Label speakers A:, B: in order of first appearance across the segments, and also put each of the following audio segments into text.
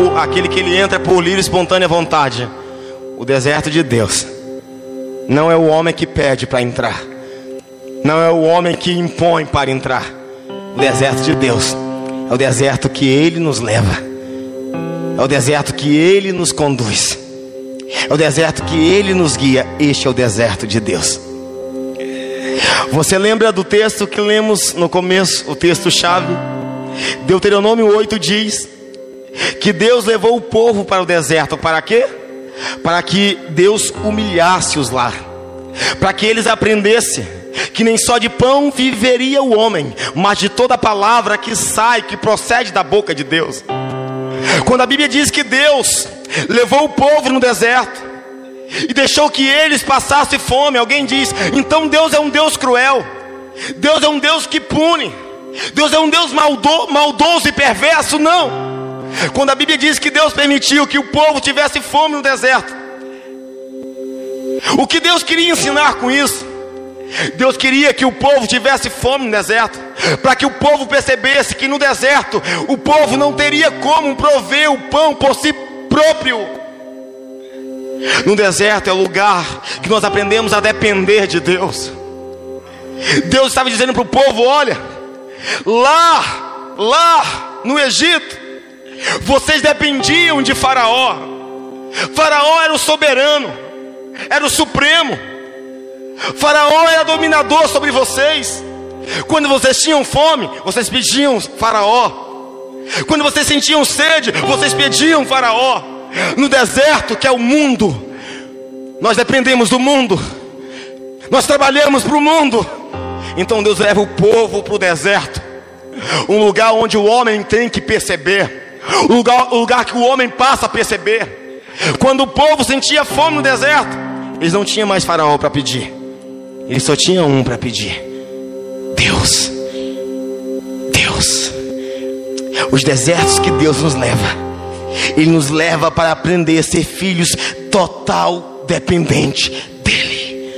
A: por, aquele que ele entra por livre e espontânea vontade. O deserto de Deus não é o homem que pede para entrar, não é o homem que impõe para entrar. O deserto de Deus é o deserto que Ele nos leva, é o deserto que Ele nos conduz, é o deserto que Ele nos guia. Este é o deserto de Deus. Você lembra do texto que lemos no começo, o texto-chave? Deuteronômio 8 diz que Deus levou o povo para o deserto, para quê? Para que Deus humilhasse-os lá, para que eles aprendessem que nem só de pão viveria o homem, mas de toda palavra que sai, que procede da boca de Deus. Quando a Bíblia diz que Deus levou o povo no deserto, e deixou que eles passassem fome. Alguém diz: então Deus é um Deus cruel, Deus é um Deus que pune, Deus é um Deus maldo, maldoso e perverso. Não, quando a Bíblia diz que Deus permitiu que o povo tivesse fome no deserto, o que Deus queria ensinar com isso? Deus queria que o povo tivesse fome no deserto, para que o povo percebesse que no deserto o povo não teria como prover o pão por si próprio. No deserto é o lugar que nós aprendemos a depender de Deus. Deus estava dizendo para o povo: olha, lá, lá no Egito, vocês dependiam de Faraó. Faraó era o soberano, era o supremo. Faraó era dominador sobre vocês. Quando vocês tinham fome, vocês pediam Faraó. Quando vocês sentiam sede, vocês pediam Faraó no deserto que é o mundo. Nós dependemos do mundo, nós trabalhamos para o mundo. Então Deus leva o povo para o deserto, um lugar onde o homem tem que perceber, um lugar, um lugar que o homem passa a perceber. Quando o povo sentia fome no deserto, eles não tinham mais faraó para pedir, eles só tinham um para pedir: Deus. Deus. Os desertos que Deus nos leva ele nos leva para aprender a ser filhos total dependente dele.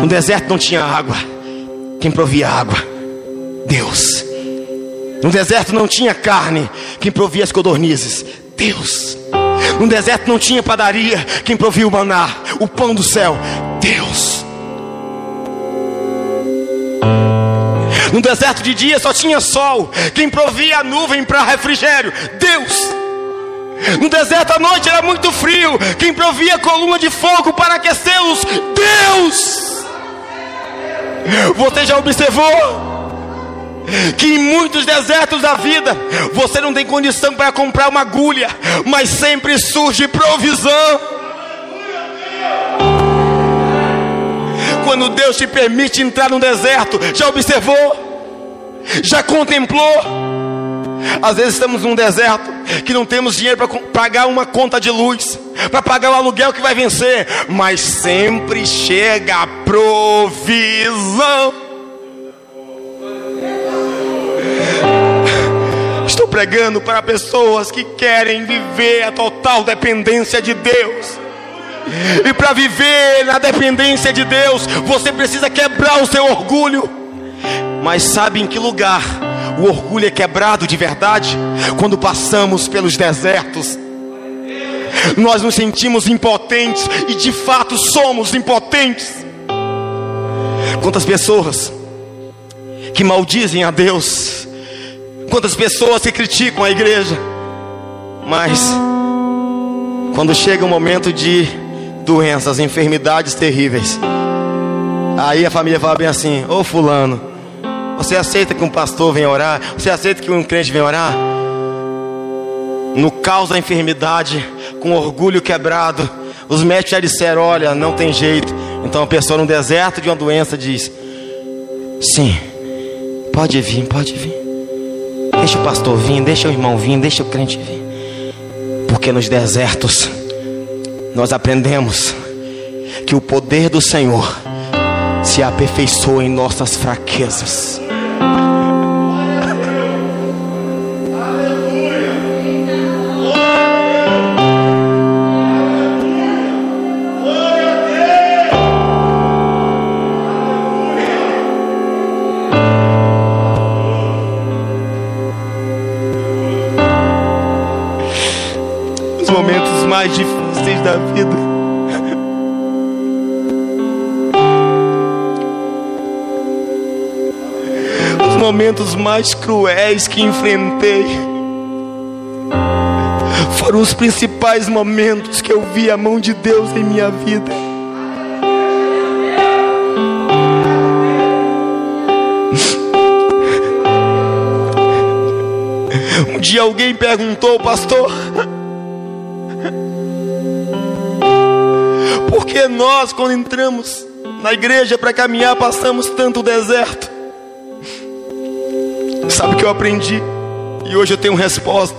A: No deserto não tinha água. Quem provia água? Deus. No deserto não tinha carne. Quem provia as codornizes? Deus. No deserto não tinha padaria. Quem provia o maná, o pão do céu? Deus. No deserto de dia só tinha sol. Quem provia a nuvem para refrigério? Deus. No deserto à noite era muito frio. Quem provia coluna de fogo para aquecê-los? Deus. Você já observou? Que em muitos desertos da vida você não tem condição para comprar uma agulha, mas sempre surge provisão. Quando Deus te permite entrar no deserto, já observou? Já contemplou? Às vezes estamos num deserto que não temos dinheiro para pagar uma conta de luz, para pagar o aluguel que vai vencer, mas sempre chega a provisão. Pregando para pessoas que querem viver a total dependência de Deus. E para viver na dependência de Deus, você precisa quebrar o seu orgulho. Mas sabe em que lugar o orgulho é quebrado de verdade? Quando passamos pelos desertos. Nós nos sentimos impotentes e de fato somos impotentes. Quantas pessoas que maldizem a Deus, quantas pessoas que criticam a igreja, mas quando chega o momento de doenças, enfermidades terríveis. Aí a família fala bem assim: Ô Fulano, você aceita que um pastor venha orar? Você aceita que um crente venha orar? No caos da enfermidade, com orgulho quebrado, os médicos já disseram: Olha, não tem jeito. Então a pessoa no deserto de uma doença diz: Sim, pode vir, pode vir. Deixa o pastor vir, deixa o irmão vir, deixa o crente vir. Porque nos desertos, nós aprendemos que o poder do Senhor se aperfeiçoa em nossas fraquezas. Momentos mais difíceis da vida. Os momentos mais cruéis que enfrentei foram os principais momentos que eu vi a mão de Deus em minha vida. Um dia alguém perguntou, pastor, que nós, quando entramos na igreja para caminhar, passamos tanto deserto? Sabe o que eu aprendi? E hoje eu tenho resposta.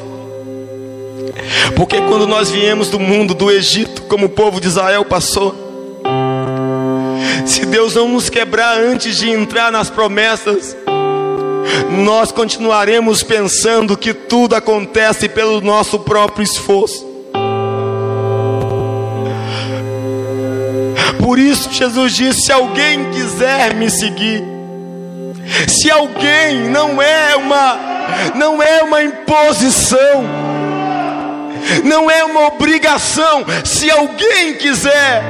A: Porque quando nós viemos do mundo, do Egito, como o povo de Israel passou, se Deus não nos quebrar antes de entrar nas promessas, nós continuaremos pensando que tudo acontece pelo nosso próprio esforço. Por isso Jesus disse: se alguém quiser me seguir, se alguém não é uma não é uma imposição, não é uma obrigação, se alguém quiser,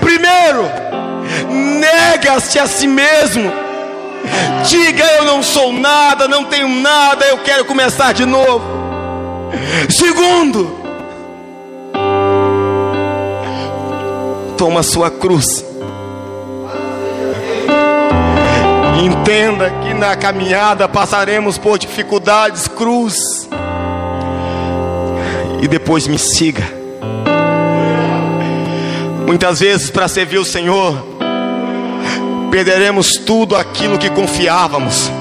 A: primeiro, nega-se a si mesmo Diga eu não sou nada, não tenho nada, eu quero começar de novo. Segundo, toma sua cruz. Entenda que na caminhada passaremos por dificuldades, cruz. E depois me siga. Muitas vezes, para servir o Senhor, perderemos tudo aquilo que confiávamos.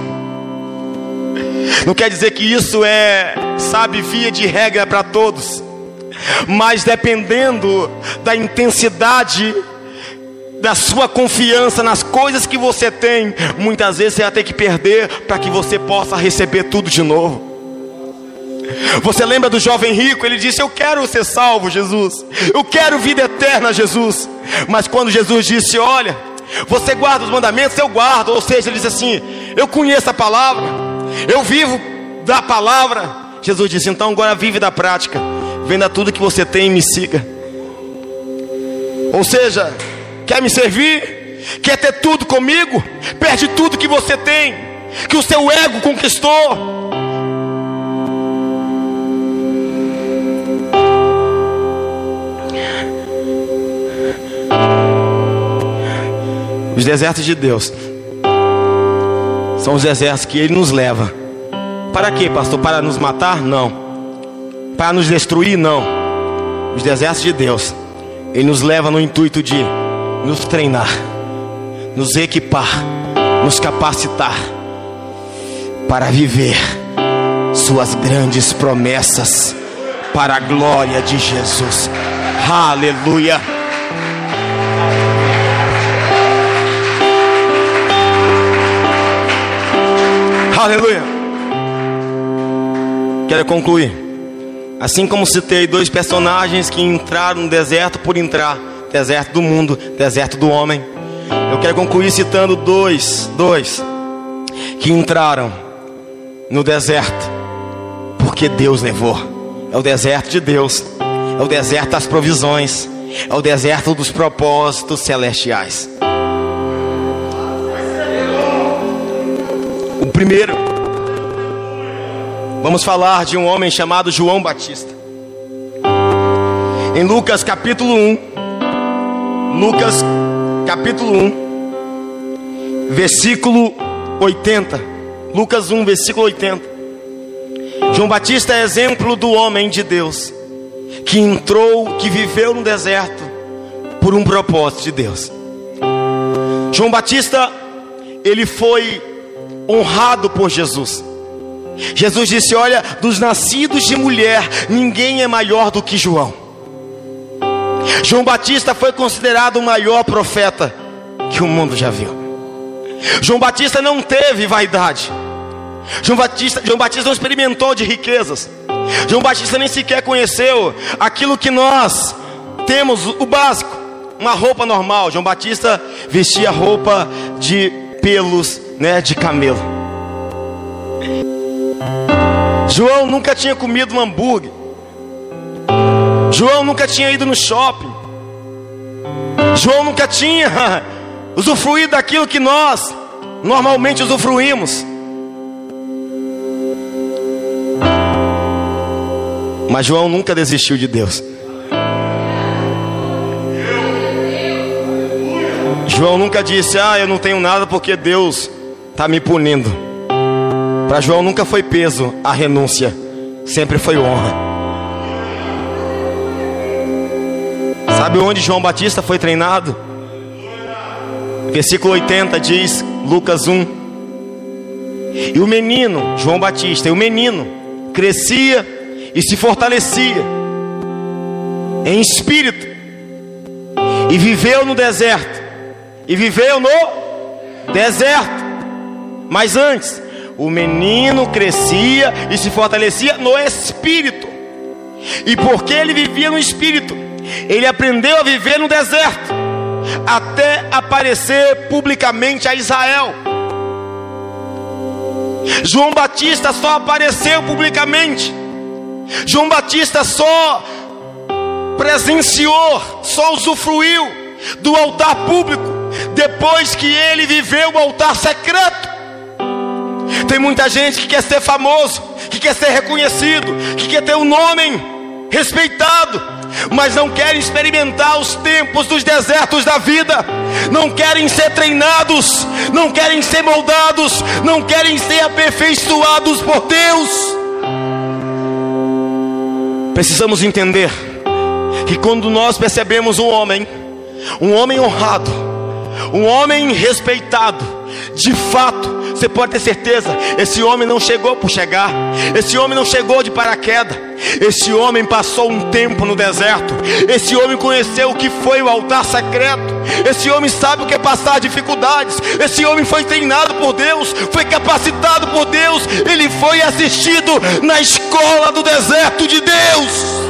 A: Não quer dizer que isso é, sabe, via de regra para todos, mas dependendo da intensidade da sua confiança nas coisas que você tem, muitas vezes você vai ter que perder para que você possa receber tudo de novo. Você lembra do jovem rico? Ele disse: Eu quero ser salvo, Jesus. Eu quero vida eterna, Jesus. Mas quando Jesus disse: Olha, você guarda os mandamentos, eu guardo. Ou seja, ele diz assim: Eu conheço a palavra, eu vivo da palavra. Jesus disse: Então agora vive da prática. Venda tudo que você tem e me siga. Ou seja, quer me servir? Quer ter tudo comigo? Perde tudo que você tem, que o seu ego conquistou. Os desertos de Deus são os desertos que Ele nos leva. Para quê, pastor? Para nos matar? Não. Para nos destruir? Não. Os desertos de Deus, Ele nos leva no intuito de nos treinar, nos equipar, nos capacitar para viver Suas grandes promessas para a glória de Jesus. Aleluia. Aleluia. Quero concluir. Assim como citei dois personagens que entraram no deserto por entrar, deserto do mundo, deserto do homem. Eu quero concluir citando dois, dois que entraram no deserto porque Deus levou. É o deserto de Deus. É o deserto das provisões. É o deserto dos propósitos celestiais. O primeiro, vamos falar de um homem chamado João Batista. Em Lucas capítulo 1, Lucas capítulo 1, versículo 80. Lucas 1, versículo 80. João Batista é exemplo do homem de Deus que entrou, que viveu no deserto por um propósito de Deus. João Batista, ele foi honrado por Jesus. Jesus disse: Olha, dos nascidos de mulher, ninguém é maior do que João. João Batista foi considerado o maior profeta que o mundo já viu. João Batista não teve vaidade. João Batista, João Batista não experimentou de riquezas. João Batista nem sequer conheceu aquilo que nós temos, o básico, uma roupa normal. João Batista vestia roupa de pelos né, de camelo. João nunca tinha comido um hambúrguer. João nunca tinha ido no shopping. João nunca tinha usufruído daquilo que nós normalmente usufruímos. Mas João nunca desistiu de Deus. João nunca disse: Ah, eu não tenho nada porque Deus está me punindo. Para João nunca foi peso a renúncia, sempre foi honra. Sabe onde João Batista foi treinado? Versículo 80 diz, Lucas 1. E o menino, João Batista, e o menino crescia e se fortalecia em espírito, e viveu no deserto, e viveu no deserto. Mas antes, o menino crescia e se fortalecia no espírito, e porque ele vivia no espírito, ele aprendeu a viver no deserto, até aparecer publicamente a Israel. João Batista só apareceu publicamente. João Batista só presenciou, só usufruiu do altar público depois que ele viveu o altar secreto. Tem muita gente que quer ser famoso, que quer ser reconhecido, que quer ter um nome respeitado, mas não querem experimentar os tempos dos desertos da vida, não querem ser treinados, não querem ser moldados, não querem ser aperfeiçoados por Deus. Precisamos entender que quando nós percebemos um homem, um homem honrado, um homem respeitado, de fato, você pode ter certeza, esse homem não chegou por chegar, esse homem não chegou de paraquedas, esse homem passou um tempo no deserto, esse homem conheceu o que foi o altar secreto, esse homem sabe o que é passar dificuldades, esse homem foi treinado por Deus, foi capacitado por Deus, ele foi assistido na escola do deserto de Deus.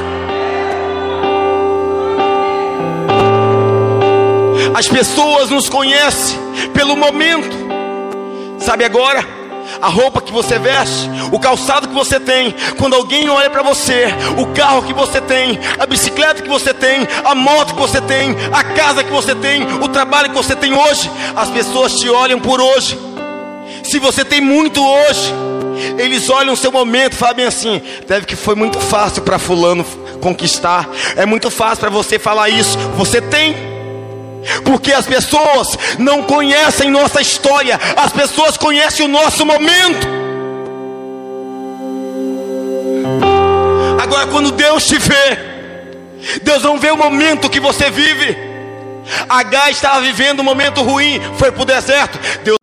A: As pessoas nos conhecem pelo momento. Sabe agora? A roupa que você veste, o calçado que você tem, quando alguém olha para você, o carro que você tem, a bicicleta que você tem, a moto que você tem, a casa que você tem, o trabalho que você tem hoje, as pessoas te olham por hoje. Se você tem muito hoje, eles olham o seu momento falam assim: deve que foi muito fácil para Fulano conquistar, é muito fácil para você falar isso. Você tem. Porque as pessoas não conhecem nossa história, as pessoas conhecem o nosso momento. Agora, quando Deus te vê, Deus não vê o momento que você vive. H estava vivendo um momento ruim, foi para o deserto. Deus